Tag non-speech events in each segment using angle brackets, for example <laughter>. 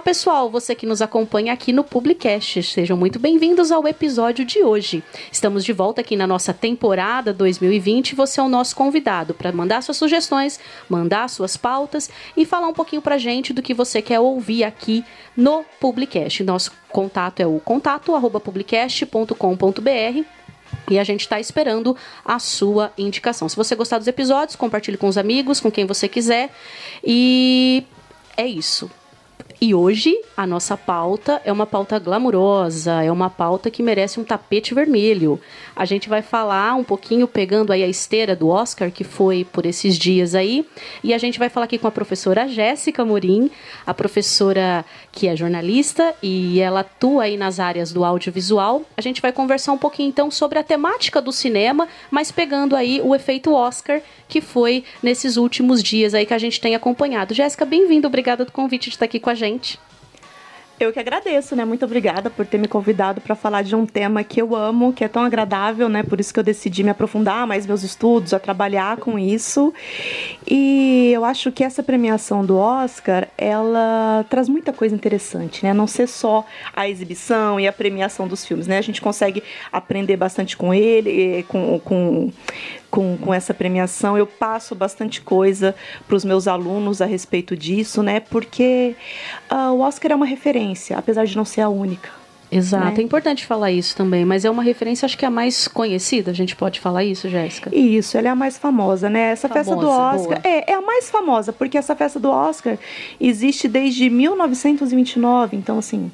Olá, pessoal, você que nos acompanha aqui no Publicast. Sejam muito bem-vindos ao episódio de hoje. Estamos de volta aqui na nossa temporada 2020. Você é o nosso convidado para mandar suas sugestões, mandar suas pautas e falar um pouquinho pra gente do que você quer ouvir aqui no Publicast. Nosso contato é o contato@publicast.com.br e a gente está esperando a sua indicação. Se você gostar dos episódios, compartilhe com os amigos, com quem você quiser. E é isso. E hoje a nossa pauta é uma pauta glamurosa, é uma pauta que merece um tapete vermelho. A gente vai falar um pouquinho pegando aí a esteira do Oscar que foi por esses dias aí, e a gente vai falar aqui com a professora Jéssica Morim, a professora que é jornalista e ela atua aí nas áreas do audiovisual. A gente vai conversar um pouquinho então sobre a temática do cinema, mas pegando aí o efeito Oscar que foi nesses últimos dias aí que a gente tem acompanhado. Jéssica, bem-vinda, obrigada do convite de estar aqui com a gente. Eu que agradeço, né? Muito obrigada por ter me convidado para falar de um tema que eu amo, que é tão agradável, né? Por isso que eu decidi me aprofundar mais meus estudos, a trabalhar com isso. E eu acho que essa premiação do Oscar, ela traz muita coisa interessante, né? Não ser só a exibição e a premiação dos filmes, né? A gente consegue aprender bastante com ele, com, com com, com essa premiação. Eu passo bastante coisa para os meus alunos a respeito disso, né? Porque uh, o Oscar é uma referência, apesar de não ser a única. Exato, né? é importante falar isso também, mas é uma referência, acho que é a mais conhecida, a gente pode falar isso, Jéssica? Isso, ela é a mais famosa, né? Essa famosa, festa do Oscar é, é a mais famosa, porque essa festa do Oscar existe desde 1929, então assim,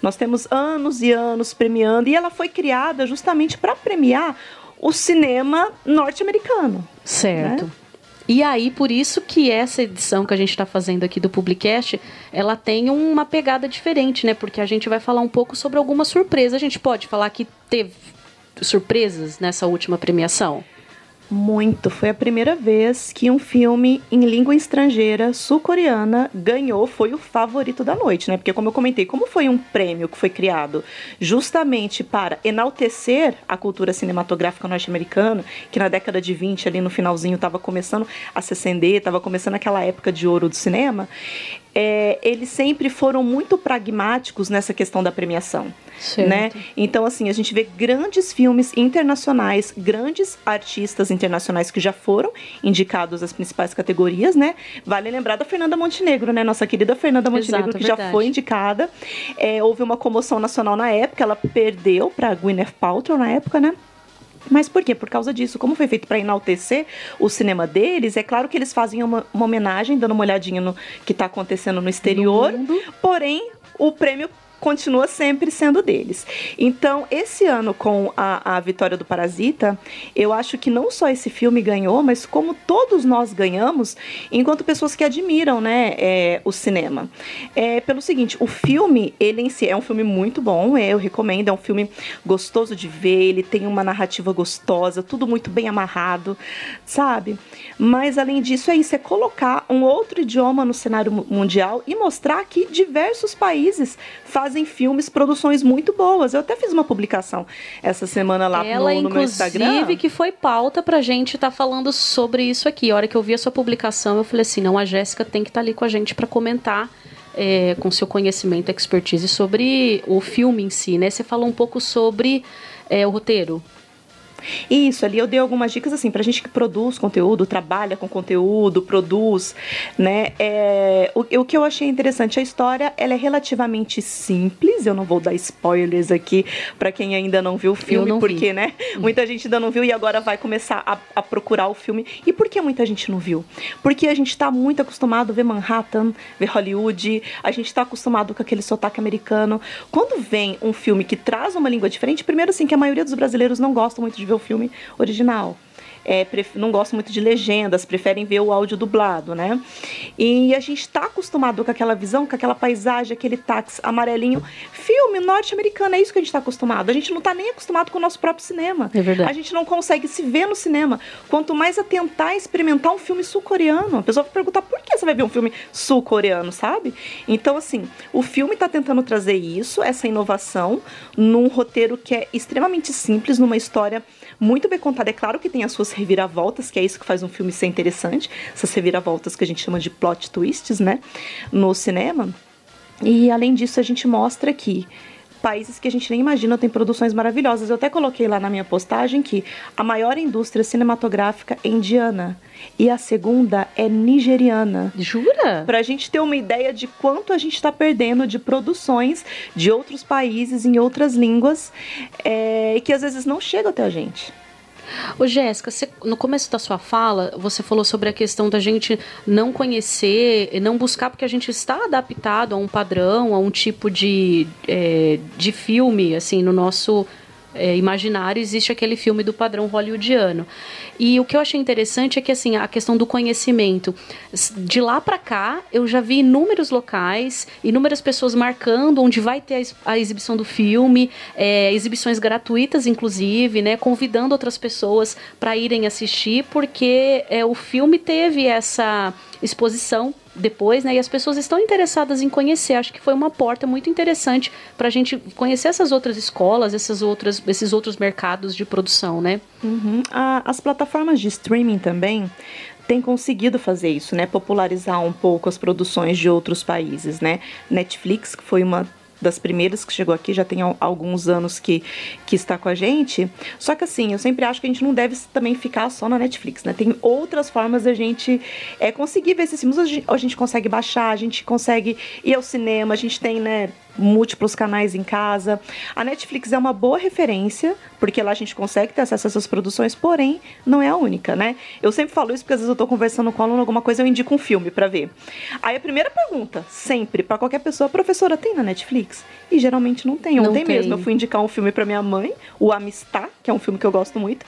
nós temos anos e anos premiando, e ela foi criada justamente para premiar o cinema norte-americano. Certo. Né? E aí, por isso que essa edição que a gente está fazendo aqui do Publicast, ela tem uma pegada diferente, né? Porque a gente vai falar um pouco sobre algumas surpresas. A gente pode falar que teve surpresas nessa última premiação? Muito. Foi a primeira vez que um filme em língua estrangeira sul-coreana ganhou, foi o favorito da noite, né? Porque, como eu comentei, como foi um prêmio que foi criado justamente para enaltecer a cultura cinematográfica norte-americana, que na década de 20, ali no finalzinho, estava começando a se acender, estava começando aquela época de ouro do cinema, é, eles sempre foram muito pragmáticos nessa questão da premiação. Certo. Né? Então, assim, a gente vê grandes filmes internacionais, grandes artistas internacionais que já foram indicados às principais categorias, né? Vale lembrar da Fernanda Montenegro, né? Nossa querida Fernanda Montenegro, Exato, que verdade. já foi indicada. É, houve uma comoção nacional na época, ela perdeu para Gwyneth Paltrow na época, né? Mas por quê? Por causa disso. Como foi feito para enaltecer o cinema deles, é claro que eles fazem uma, uma homenagem, dando uma olhadinha no que está acontecendo no exterior. No porém, o prêmio continua sempre sendo deles. Então, esse ano, com a, a vitória do Parasita, eu acho que não só esse filme ganhou, mas como todos nós ganhamos, enquanto pessoas que admiram né, é, o cinema. É, pelo seguinte, o filme, ele em si é um filme muito bom, é, eu recomendo, é um filme gostoso de ver, ele tem uma narrativa gostosa, tudo muito bem amarrado, sabe? Mas, além disso, é isso, é colocar um outro idioma no cenário mundial e mostrar que diversos países fazem fazem filmes, produções muito boas. Eu até fiz uma publicação essa semana lá Ela, no, no meu Instagram. Inclusive, que foi pauta pra gente estar tá falando sobre isso aqui. A hora que eu vi a sua publicação, eu falei assim: não, a Jéssica tem que estar tá ali com a gente para comentar. É, com seu conhecimento, expertise sobre o filme em si, né? Você falou um pouco sobre é, o roteiro. Isso, ali eu dei algumas dicas assim, pra gente que produz conteúdo, trabalha com conteúdo, produz, né? É, o, o que eu achei interessante, a história ela é relativamente simples, eu não vou dar spoilers aqui para quem ainda não viu o filme, porque, vi. né? Muita gente ainda não viu e agora vai começar a, a, procurar o filme. E por que muita gente não viu? Porque a gente tá muito acostumado a ver Manhattan, ver Hollywood, a gente tá acostumado com aquele sotaque americano. Quando vem um filme que traz uma língua diferente, primeiro assim, que a maioria dos brasileiros não gostam muito de ver o filme original é, não gostam muito de legendas, preferem ver o áudio dublado, né? E a gente está acostumado com aquela visão, com aquela paisagem, aquele táxi amarelinho. Filme norte-americano, é isso que a gente está acostumado. A gente não está nem acostumado com o nosso próprio cinema. É verdade. A gente não consegue se ver no cinema. Quanto mais a tentar experimentar um filme sul-coreano. A pessoa vai perguntar por que você vai ver um filme sul-coreano, sabe? Então, assim, o filme está tentando trazer isso, essa inovação, num roteiro que é extremamente simples, numa história muito bem contada. É claro que tem as suas reviravoltas, que é isso que faz um filme ser interessante, essas reviravoltas que a gente chama de plot twists, né, no cinema. E além disso, a gente mostra que países que a gente nem imagina têm produções maravilhosas. Eu até coloquei lá na minha postagem que a maior indústria cinematográfica é indiana e a segunda é nigeriana. Jura? Para a gente ter uma ideia de quanto a gente está perdendo de produções de outros países em outras línguas é, e que às vezes não chegam até a gente. Ô, Jéssica, no começo da sua fala, você falou sobre a questão da gente não conhecer, não buscar, porque a gente está adaptado a um padrão, a um tipo de, é, de filme, assim, no nosso é, imaginário existe aquele filme do padrão hollywoodiano. E o que eu achei interessante é que assim a questão do conhecimento de lá para cá eu já vi inúmeros locais, inúmeras pessoas marcando onde vai ter a, exibição do filme, é, exibições gratuitas inclusive, né, convidando outras pessoas para irem assistir porque é, o filme teve essa exposição depois, né? E as pessoas estão interessadas em conhecer. Acho que foi uma porta muito interessante para a gente conhecer essas outras escolas, essas outras, esses outros mercados de produção, né? Uhum. as plataformas de streaming também têm conseguido fazer isso, né? Popularizar um pouco as produções de outros países, né? Netflix, que foi uma das primeiras que chegou aqui, já tem alguns anos que, que está com a gente. Só que assim, eu sempre acho que a gente não deve também ficar só na Netflix, né? Tem outras formas da gente é, conseguir ver esses filmes. A gente, a gente consegue baixar, a gente consegue ir ao cinema, a gente tem, né? Múltiplos canais em casa. A Netflix é uma boa referência, porque lá a gente consegue ter acesso a essas produções, porém, não é a única, né? Eu sempre falo isso porque às vezes eu tô conversando com aluno alguma coisa, eu indico um filme para ver. Aí a primeira pergunta, sempre, para qualquer pessoa, professora, tem na Netflix? E geralmente não tem. Ontem tem. mesmo eu fui indicar um filme para minha mãe, o Amistad, que é um filme que eu gosto muito.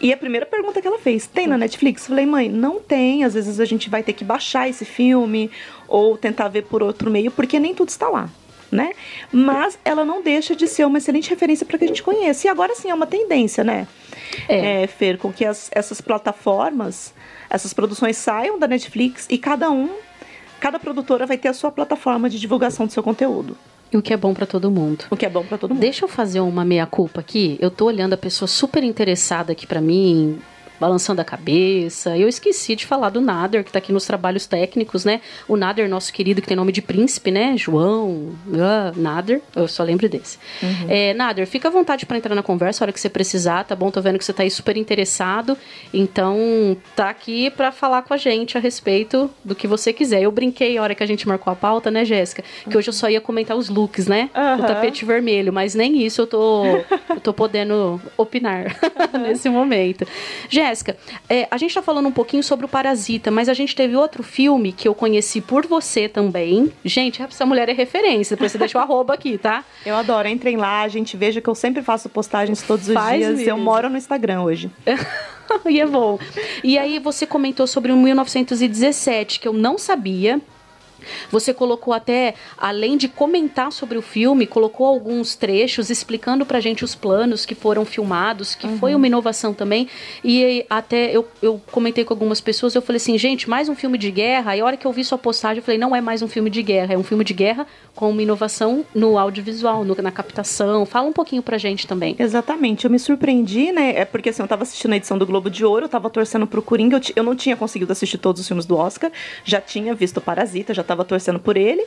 E a primeira pergunta que ela fez, tem na Netflix? Falei, mãe, não tem. Às vezes a gente vai ter que baixar esse filme ou tentar ver por outro meio, porque nem tudo está lá né? Mas ela não deixa de ser uma excelente referência para que a gente conheça. E agora sim é uma tendência, né? É. é Fer, com que as, essas plataformas, essas produções saiam da Netflix e cada um, cada produtora vai ter a sua plataforma de divulgação do seu conteúdo. E o que é bom para todo mundo. O que é bom para todo mundo. Deixa eu fazer uma meia culpa aqui. Eu tô olhando a pessoa super interessada aqui para mim, balançando a cabeça. Eu esqueci de falar do Nader, que está aqui nos trabalhos técnicos, né? O Nader, nosso querido, que tem nome de príncipe, né? João, uh, Nader, eu só lembro desse. Uhum. É, Nader, fica à vontade para entrar na conversa a hora que você precisar, tá bom? Tô vendo que você tá aí super interessado, então tá aqui para falar com a gente a respeito do que você quiser. Eu brinquei a hora que a gente marcou a pauta, né, Jéssica? Que hoje eu só ia comentar os looks, né? Uhum. O tapete vermelho, mas nem isso eu tô, eu tô podendo opinar uhum. <laughs> nesse momento. Jéssica, Jéssica, é, a gente está falando um pouquinho sobre o Parasita, mas a gente teve outro filme que eu conheci por você também. Gente, essa mulher é referência, depois você deixa o <laughs> arroba aqui, tá? Eu adoro, entrem lá, a gente veja que eu sempre faço postagens todos os Faz dias. Mesmo. Eu moro no Instagram hoje. <laughs> e é bom. E aí você comentou sobre o 1917, que eu não sabia. Você colocou até, além de comentar sobre o filme, colocou alguns trechos explicando pra gente os planos que foram filmados, que uhum. foi uma inovação também. E até eu, eu comentei com algumas pessoas, eu falei assim, gente, mais um filme de guerra. Aí a hora que eu vi sua postagem, eu falei, não é mais um filme de guerra, é um filme de guerra com uma inovação no audiovisual, no, na captação. Fala um pouquinho pra gente também. Exatamente, eu me surpreendi, né? É porque assim, eu tava assistindo a edição do Globo de Ouro, eu tava torcendo pro Coringa, eu, eu não tinha conseguido assistir todos os filmes do Oscar, já tinha visto Parasita, já tava torcendo por ele.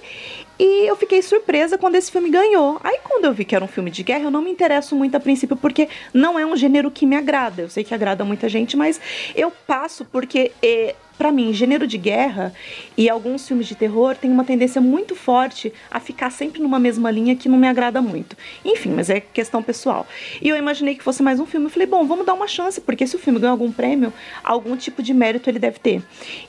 E eu fiquei surpresa quando esse filme ganhou. Aí quando eu vi que era um filme de guerra, eu não me interesso muito a princípio porque não é um gênero que me agrada. Eu sei que agrada muita gente, mas eu passo porque eh, para mim, gênero de guerra e alguns filmes de terror têm uma tendência muito forte a ficar sempre numa mesma linha que não me agrada muito. Enfim, mas é questão pessoal. E eu imaginei que fosse mais um filme. Eu falei, bom, vamos dar uma chance, porque se o filme ganhou algum prêmio, algum tipo de mérito ele deve ter.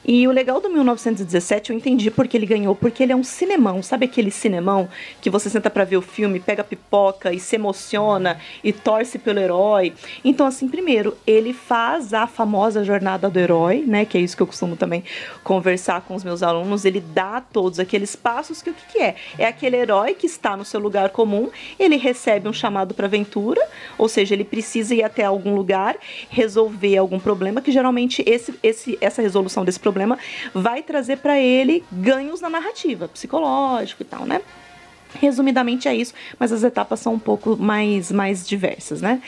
E o legal do 1917, eu entendi porque ele ganhou, porque ele é um cinemão. Sabe aquele cinemão que você senta para ver o filme, pega pipoca e se emociona e torce pelo herói? Então, assim, primeiro, ele faz a famosa jornada do herói, né? Que é isso que eu costumo também conversar com os meus alunos, ele dá todos aqueles passos que o que, que é? É aquele herói que está no seu lugar comum, ele recebe um chamado para aventura, ou seja, ele precisa ir até algum lugar, resolver algum problema, que geralmente esse, esse, essa resolução desse problema vai trazer para ele ganhos na narrativa, psicológico e tal, né? Resumidamente é isso, mas as etapas são um pouco mais, mais diversas, né?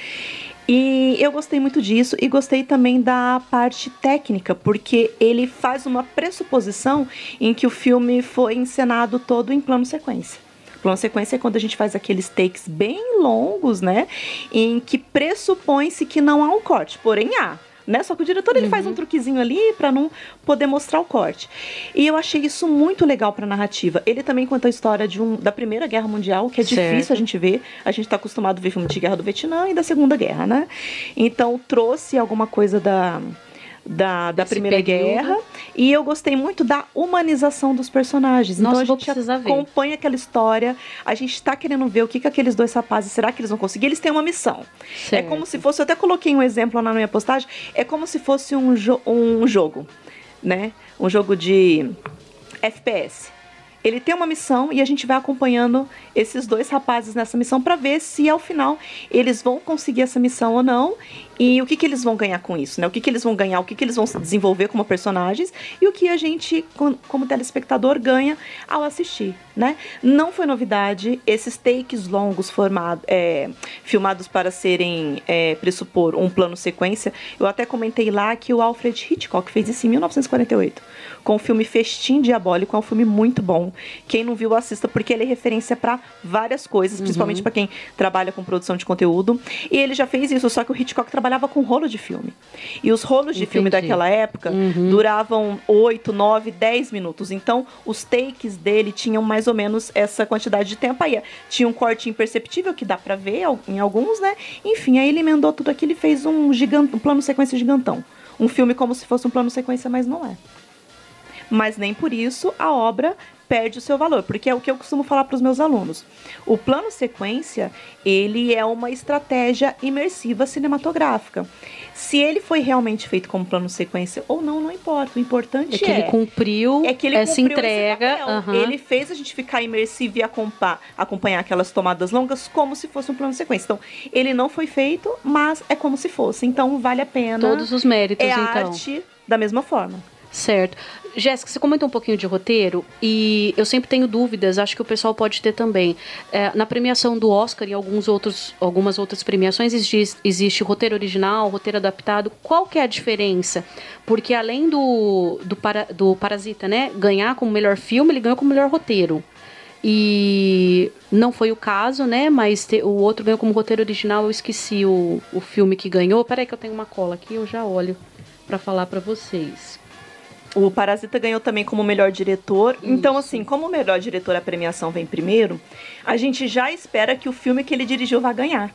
E eu gostei muito disso e gostei também da parte técnica, porque ele faz uma pressuposição em que o filme foi encenado todo em plano sequência. Plano sequência é quando a gente faz aqueles takes bem longos, né? Em que pressupõe-se que não há um corte, porém há né? Só que o diretor ele uhum. faz um truquezinho ali para não poder mostrar o corte. E eu achei isso muito legal para narrativa. Ele também conta a história de um, da Primeira Guerra Mundial, que é certo. difícil a gente ver. A gente está acostumado a ver filme de guerra do Vietnã e da Segunda Guerra, né? Então trouxe alguma coisa da da, da Primeira período. Guerra. E eu gostei muito da humanização dos personagens. Nossa, então a gente acompanha aquela história, a gente está querendo ver o que, que aqueles dois rapazes, será que eles vão conseguir? Eles têm uma missão. Certo. É como se fosse, eu até coloquei um exemplo lá na minha postagem, é como se fosse um, jo um jogo, né? Um jogo de FPS ele tem uma missão e a gente vai acompanhando esses dois rapazes nessa missão para ver se ao final eles vão conseguir essa missão ou não e o que, que eles vão ganhar com isso, né? O que, que eles vão ganhar, o que, que eles vão desenvolver como personagens e o que a gente, como telespectador, ganha ao assistir, né? Não foi novidade, esses takes longos formado, é, filmados para serem, é, pressupor um plano sequência, eu até comentei lá que o Alfred Hitchcock fez isso em 1948 com o filme Festim Diabólico. É um filme muito bom. Quem não viu, assista, porque ele é referência para várias coisas, principalmente uhum. para quem trabalha com produção de conteúdo. E ele já fez isso, só que o Hitchcock trabalhava com rolo de filme. E os rolos de Entendi. filme daquela época uhum. duravam 8, 9, 10 minutos. Então, os takes dele tinham mais ou menos essa quantidade de tempo. Aí tinha um corte imperceptível que dá para ver em alguns, né? Enfim, aí ele emendou tudo aquilo e fez um, gigante, um plano sequência gigantão. Um filme como se fosse um plano sequência, mas não é mas nem por isso a obra perde o seu valor, porque é o que eu costumo falar para os meus alunos. O plano sequência, ele é uma estratégia imersiva cinematográfica. Se ele foi realmente feito como plano sequência ou não, não importa. O importante é que é, ele cumpriu é que ele essa cumpriu entrega. Uhum. Ele fez a gente ficar imersivo e acompanhar aquelas tomadas longas como se fosse um plano sequência. Então, ele não foi feito, mas é como se fosse. Então, vale a pena. Todos os méritos, é então. arte da mesma forma. Certo. Jéssica, você comentou um pouquinho de roteiro e eu sempre tenho dúvidas, acho que o pessoal pode ter também. É, na premiação do Oscar e alguns outros, algumas outras premiações existe, existe roteiro original, roteiro adaptado. Qual que é a diferença? Porque além do, do, para, do Parasita né, ganhar como melhor filme, ele ganhou como melhor roteiro. E não foi o caso, né? Mas te, o outro ganhou como roteiro original. Eu esqueci o, o filme que ganhou. Peraí que eu tenho uma cola aqui, eu já olho para falar para vocês. O Parasita ganhou também como melhor diretor. Isso. Então, assim, como o melhor diretor a premiação vem primeiro, a gente já espera que o filme que ele dirigiu vá ganhar.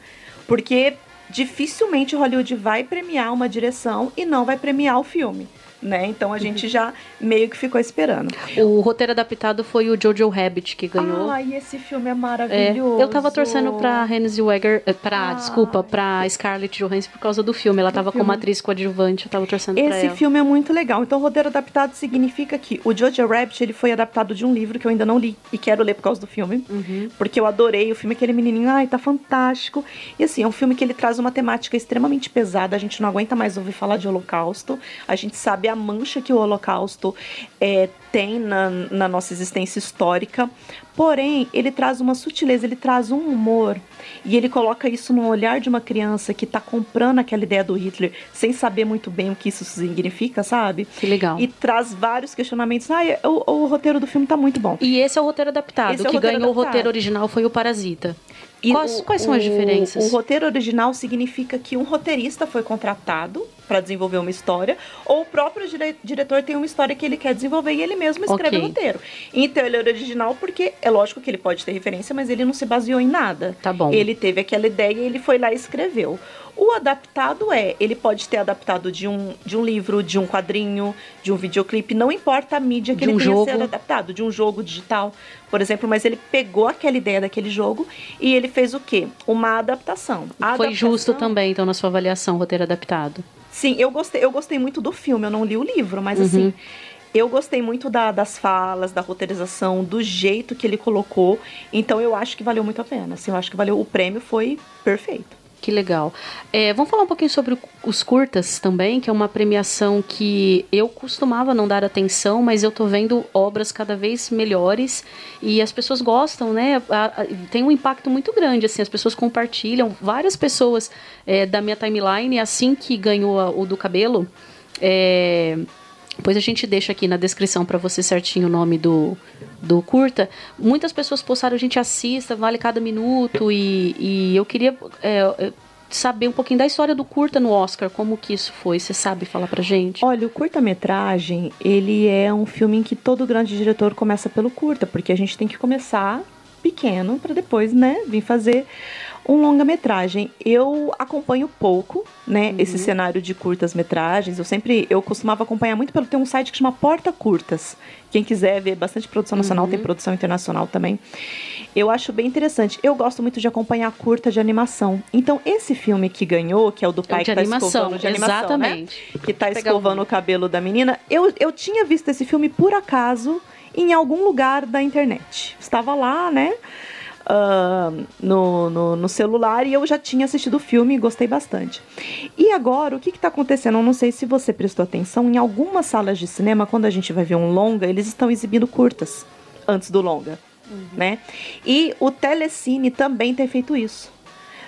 Porque dificilmente Hollywood vai premiar uma direção e não vai premiar o filme né? Então a gente já meio que ficou esperando. O roteiro adaptado foi o Jojo Rabbit que ganhou. Ai, esse filme é maravilhoso. É, eu tava torcendo pra Renée Zellweger, eh, pra, Ai. desculpa, pra Scarlett Johansson por causa do filme. Ela tava filme. como atriz coadjuvante, eu tava torcendo esse pra ela. Esse filme é muito legal. Então, o roteiro adaptado significa que o Jojo Rabbit, ele foi adaptado de um livro que eu ainda não li e quero ler por causa do filme. Uhum. Porque eu adorei o filme, aquele menininho, ai, tá fantástico. E assim, é um filme que ele traz uma temática extremamente pesada. A gente não aguenta mais ouvir falar de holocausto. A gente sabe a mancha que o Holocausto é, tem na, na nossa existência histórica, porém ele traz uma sutileza, ele traz um humor e ele coloca isso no olhar de uma criança que está comprando aquela ideia do Hitler sem saber muito bem o que isso significa, sabe? Que legal. E traz vários questionamentos. Ah, o, o roteiro do filme está muito bom. E esse é o roteiro adaptado. Esse o que é o ganhou adaptado. o roteiro original foi o Parasita. E quais, o, quais são as diferenças? O, o roteiro original significa que um roteirista foi contratado para desenvolver uma história, ou o próprio dire diretor tem uma história que ele quer desenvolver e ele mesmo escreve okay. o roteiro. Então ele é original porque é lógico que ele pode ter referência, mas ele não se baseou em nada. Tá bom. Ele teve aquela ideia e ele foi lá e escreveu. O adaptado é, ele pode ter adaptado de um, de um livro, de um quadrinho, de um videoclipe, não importa a mídia que de ele um tenha jogo. sido adaptado, de um jogo digital, por exemplo, mas ele pegou aquela ideia daquele jogo e ele fez o quê? Uma adaptação. A Foi adaptação... justo também, então, na sua avaliação, roteiro adaptado. Sim, eu gostei, eu gostei muito do filme, eu não li o livro, mas uhum. assim, eu gostei muito da, das falas, da roteirização, do jeito que ele colocou. Então eu acho que valeu muito a pena. Assim, eu acho que valeu. O prêmio foi perfeito. Que legal. É, vamos falar um pouquinho sobre os curtas também, que é uma premiação que eu costumava não dar atenção, mas eu tô vendo obras cada vez melhores e as pessoas gostam, né? tem um impacto muito grande, assim, as pessoas compartilham. Várias pessoas é, da minha timeline, assim que ganhou o do cabelo, é, Pois a gente deixa aqui na descrição para você certinho o nome do, do curta. Muitas pessoas postaram, a gente assista, vale cada minuto. E, e eu queria é, é, saber um pouquinho da história do curta no Oscar, como que isso foi. Você sabe falar pra gente? Olha, o curta-metragem, ele é um filme em que todo grande diretor começa pelo curta, porque a gente tem que começar pequeno para depois, né, vir fazer um longa-metragem. Eu acompanho pouco, né, uhum. esse cenário de curtas-metragens. Eu sempre, eu costumava acompanhar muito pelo ter um site que chama Porta Curtas. Quem quiser ver bastante produção nacional, uhum. tem produção internacional também. Eu acho bem interessante. Eu gosto muito de acompanhar curta de animação. Então, esse filme que ganhou, que é o do pai é que tá animação, escovando de animação, né? exatamente. Né? Que tá escovando o cabelo da menina. Eu, eu tinha visto esse filme por acaso em algum lugar da internet. Estava lá, né? Uh, no, no, no, celular e eu já tinha assistido o filme e gostei bastante. E agora, o que está acontecendo? Eu não sei se você prestou atenção, em algumas salas de cinema, quando a gente vai ver um longa, eles estão exibindo curtas antes do longa. Uhum. Né? E o Telecine também tem feito isso.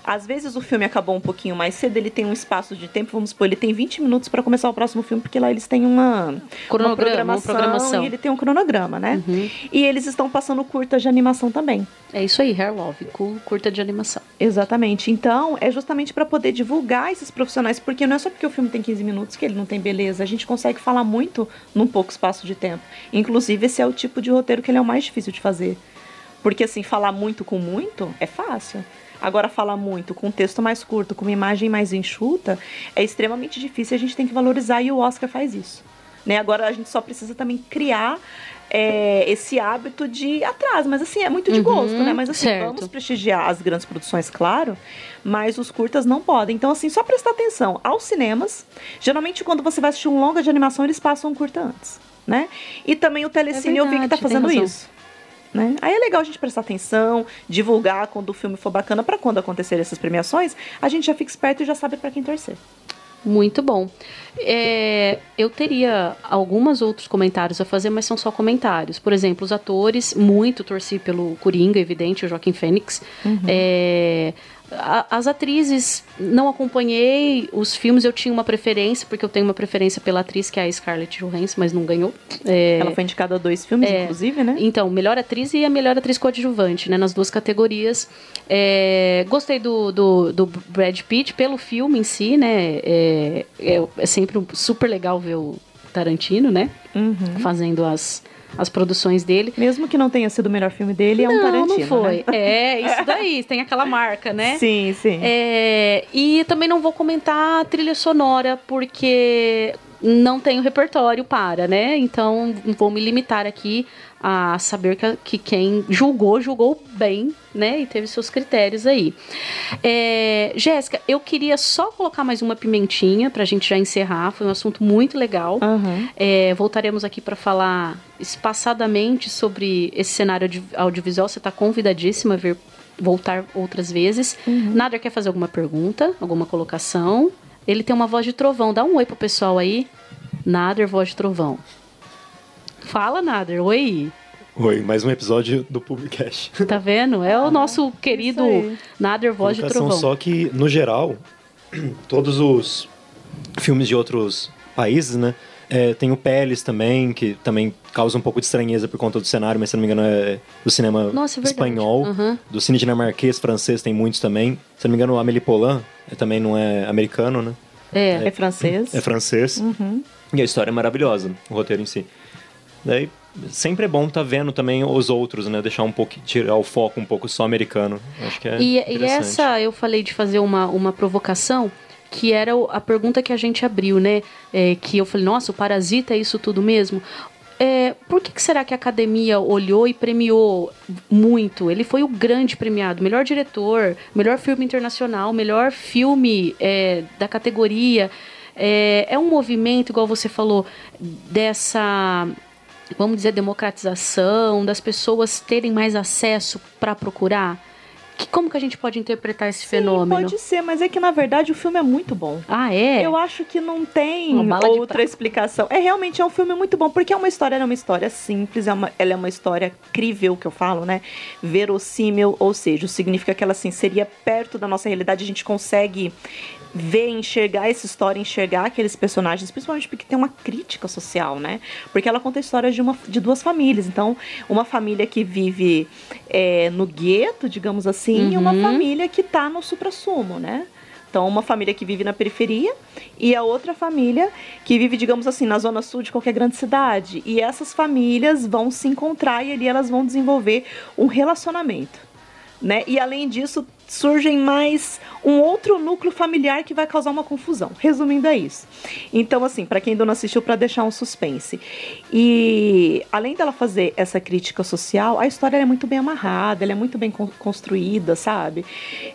Às vezes o filme acabou um pouquinho mais cedo, ele tem um espaço de tempo, vamos supor, ele tem 20 minutos para começar o próximo filme, porque lá eles têm uma, uma programação, programação. e ele tem um cronograma, né? Uhum. E eles estão passando curta de animação também. É isso aí, Hair Love, curta de animação. Exatamente. Então, é justamente para poder divulgar esses profissionais, porque não é só porque o filme tem 15 minutos que ele não tem beleza, a gente consegue falar muito num pouco espaço de tempo. Inclusive, esse é o tipo de roteiro que ele é o mais difícil de fazer. Porque assim, falar muito com muito é fácil. Agora, falar muito com um texto mais curto, com uma imagem mais enxuta, é extremamente difícil. A gente tem que valorizar e o Oscar faz isso. Né? Agora, a gente só precisa também criar é, esse hábito de atrás. Mas assim, é muito de uhum, gosto, né? Mas assim, certo. vamos prestigiar as grandes produções, claro, mas os curtas não podem. Então, assim, só prestar atenção aos cinemas. Geralmente, quando você vai assistir um longa de animação, eles passam um curta antes. Né? E também o Telecine é verdade, eu vi que tá fazendo isso. Né? Aí é legal a gente prestar atenção, divulgar quando o filme for bacana, para quando acontecer essas premiações, a gente já fica esperto e já sabe para quem torcer. Muito bom. É, eu teria alguns outros comentários a fazer, mas são só comentários. Por exemplo, os atores, muito torci pelo Coringa, evidente, o Joaquim Fênix. Uhum. É, as atrizes, não acompanhei os filmes, eu tinha uma preferência, porque eu tenho uma preferência pela atriz, que é a Scarlett Johansson, mas não ganhou. É, Ela foi indicada a dois filmes, é, inclusive, né? Então, melhor atriz e a melhor atriz coadjuvante, né? Nas duas categorias. É, gostei do, do, do, Brad Pitt pelo filme em si, né? É, é, é sempre super legal ver o Tarantino, né? Uhum. Fazendo as as produções dele. Mesmo que não tenha sido o melhor filme dele, é um Tarantino. Não foi. Né? <laughs> É, isso daí, tem aquela marca, né? Sim, sim. É, e também não vou comentar a trilha sonora, porque não tenho repertório para, né? Então vou me limitar aqui a saber que, que quem julgou, julgou bem, né? E teve seus critérios aí. É, Jéssica, eu queria só colocar mais uma pimentinha pra gente já encerrar. Foi um assunto muito legal. Uhum. É, voltaremos aqui para falar espaçadamente sobre esse cenário audiovisual. Você está convidadíssima a vir voltar outras vezes. Uhum. Nader quer fazer alguma pergunta, alguma colocação? Ele tem uma voz de trovão. Dá um oi pro pessoal aí. Nader, voz de trovão. Fala, Nader. Oi. Oi, mais um episódio do Publicast. <laughs> Tá vendo? É o nosso querido Nader Voz de Trovão. Só que, no geral, <clears throat> todos os filmes de outros países, né? É, tem o Peles também, que também causa um pouco de estranheza por conta do cenário, mas se não me engano é do cinema Nossa, é espanhol. Uhum. Do cine dinamarquês, francês, tem muitos também. Se não me engano, o Amélie Poulain é, também não é americano, né? É, é, é francês. É francês. Uhum. E a história é maravilhosa, o roteiro em si. Daí sempre é bom estar tá vendo também os outros, né? Deixar um pouco, tirar o foco um pouco só americano. Acho que é e, e essa, eu falei de fazer uma, uma provocação, que era a pergunta que a gente abriu, né? É, que eu falei, nossa, o Parasita é isso tudo mesmo? É, por que, que, será que a academia olhou e premiou muito? Ele foi o grande premiado, melhor diretor, melhor filme internacional, melhor filme é, da categoria. É, é um movimento, igual você falou, dessa vamos dizer, democratização, das pessoas terem mais acesso para procurar. Que, como que a gente pode interpretar esse Sim, fenômeno? pode ser, mas é que na verdade o filme é muito bom. Ah, é? Eu acho que não tem outra explicação. É realmente é um filme muito bom, porque é uma história, ela é uma história simples, é uma, ela é uma história crível, que eu falo, né? Verossímil, ou seja, significa que ela assim, seria perto da nossa realidade, a gente consegue ver, enxergar essa história, enxergar aqueles personagens, principalmente porque tem uma crítica social, né? Porque ela conta a história de, uma, de duas famílias. Então, uma família que vive é, no gueto, digamos assim, e uma Uhum. família que tá no supra-sumo, né? Então, uma família que vive na periferia e a outra família que vive, digamos assim, na zona sul de qualquer grande cidade. E essas famílias vão se encontrar e ali elas vão desenvolver um relacionamento. Né? E além disso, surgem mais um outro núcleo familiar que vai causar uma confusão. Resumindo, é isso. Então, assim, para quem ainda não assistiu, para deixar um suspense. E além dela fazer essa crítica social, a história é muito bem amarrada, ela é muito bem con- construída, sabe?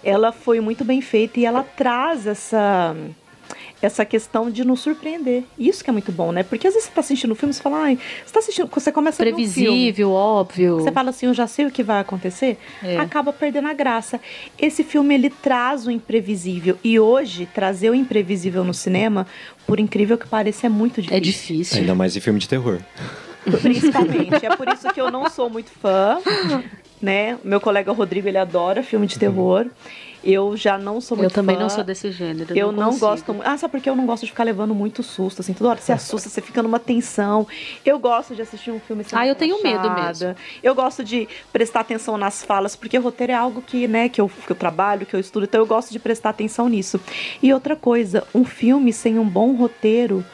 Ela foi muito bem feita e ela traz essa essa questão de nos surpreender. Isso que é muito bom, né? Porque às vezes você tá assistindo um filme e você fala, ai, você tá assistindo, você começa a ver um filme, Previsível, óbvio. você fala assim, eu já sei o que vai acontecer, É. acaba perdendo a graça. Esse filme ele traz o imprevisível e hoje trazer o imprevisível no cinema, por incrível que pareça, é muito difícil. É difícil. Ainda mais em filme de terror. Principalmente. é por isso que eu não sou muito fã, <laughs> né? Meu colega Rodrigo, ele adora filme de terror. Eu já não sou muito Eu também fã. não sou desse gênero. Eu não, consigo. gosto muito. Ah, sabe por que eu não gosto de ficar levando muito susto, assim? Toda hora você assusta, você fica numa tensão. Eu gosto de assistir um filme sem Ah, eu tenho medo relaxada. Eu gosto de prestar atenção nas falas, porque roteiro é algo que, né, que eu, que eu trabalho, que eu estudo, então eu gosto de prestar atenção nisso. E outra coisa, um filme sem um bom roteiro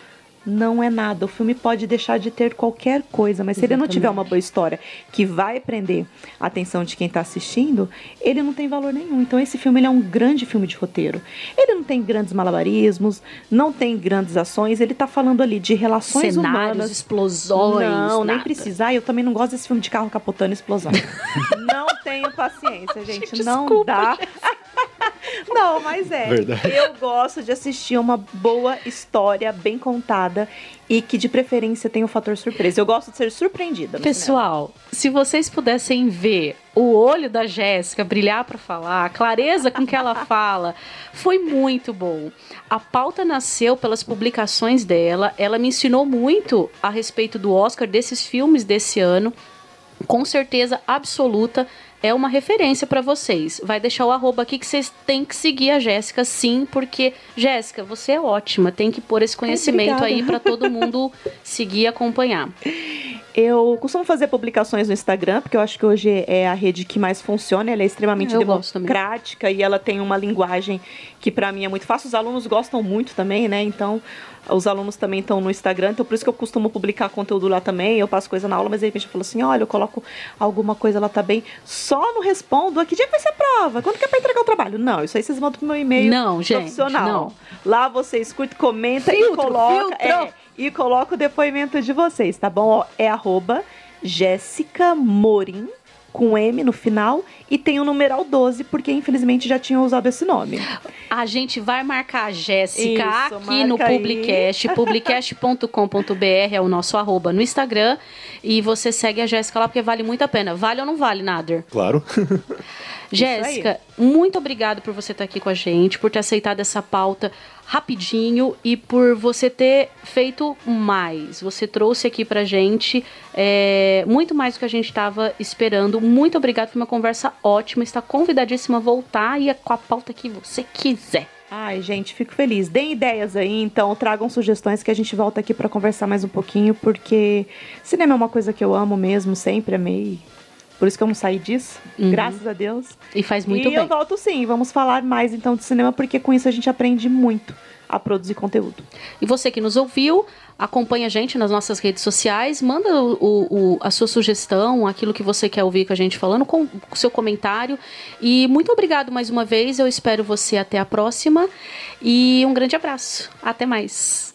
não é nada. O filme pode deixar de ter qualquer coisa, mas se ele não tiver uma boa história que vai prender a atenção de quem está assistindo, ele não tem valor nenhum. Então esse filme é um grande filme de roteiro. Ele não tem grandes malabarismos, não tem grandes ações, ele está falando ali de relações Cenários, humanas. explosões. Não, nem nada. precisa. Ah, eu também não gosto desse filme de carro capotando explosão. <laughs> não tenho paciência, gente. Gente, não desculpa, dá. Não, mas é. Verdade. Eu gosto de assistir uma boa história bem contada e que de preferência tem o fator surpresa. Eu gosto de ser surpreendida. Pessoal, se vocês pudessem ver o olho da Jéssica brilhar para falar, a clareza com que ela <laughs> fala, foi muito bom. A pauta nasceu pelas publicações dela, ela me ensinou muito a respeito do Oscar, desses filmes desse ano. Com certeza absoluta é uma referência para vocês. Vai deixar o arroba aqui que vocês têm que seguir a Jéssica, sim, porque Jéssica, você é ótima, tem que pôr esse conhecimento Obrigada. aí para todo mundo seguir e acompanhar. <laughs> Eu costumo fazer publicações no Instagram, porque eu acho que hoje é a rede que mais funciona. Ela é extremamente Eu democrática e ela tem uma linguagem que pra mim é muito fácil. Os alunos gostam muito também, né? Então, os alunos também estão no Instagram, então por isso que eu costumo publicar conteúdo lá também. Eu passo coisa na aula, mas de repente eu falo assim: olha, eu coloco alguma coisa lá também. Só não respondo. "Ah, Que dia que vai ser a prova? Quando que é pra entregar o trabalho? Não, isso aí vocês mandam pro meu e-mail Não, gente, profissional. não. Lá vocês curtem, comenta e Filtro, coloca. filtro. é, e coloca o depoimento de vocês, tá bom? É arroba Jéssica Morim, com M no final, e tem o numeral 12, porque infelizmente já tinha usado esse nome. A gente vai marcar a Jéssica aqui no. Publicast. <laughs> Publicast.com.br é o nosso arroba no Instagram. E você segue a Jéssica lá, porque vale muito a pena. Vale ou não vale, Nader? Claro. <laughs> Jéssica, muito obrigado por você estar aqui com a gente, por ter aceitado essa pauta rapidinho e por você ter feito mais. Você trouxe aqui pra gente é, muito mais do que a gente estava esperando. Muito obrigado, foi uma conversa ótima. Está convidadíssima a voltar e com a pauta que você quiser. Ai, gente, fico feliz. Deem ideias aí, então tragam sugestões que a gente volta aqui pra conversar mais um pouquinho, porque cinema é uma coisa que eu amo mesmo, sempre amei. Por isso que eu não saí disso, graças a Deus. E faz muito e bem. eu volto sim, vamos falar mais então de cinema, porque com isso a gente aprende muito a produzir conteúdo. E você que nos ouviu, acompanha a gente nas nossas redes sociais, manda o- o- a sua sugestão, aquilo que você quer ouvir com a gente falando, com o seu comentário. E muito obrigado mais uma vez. Eu espero você até a próxima. E um grande abraço. Até mais.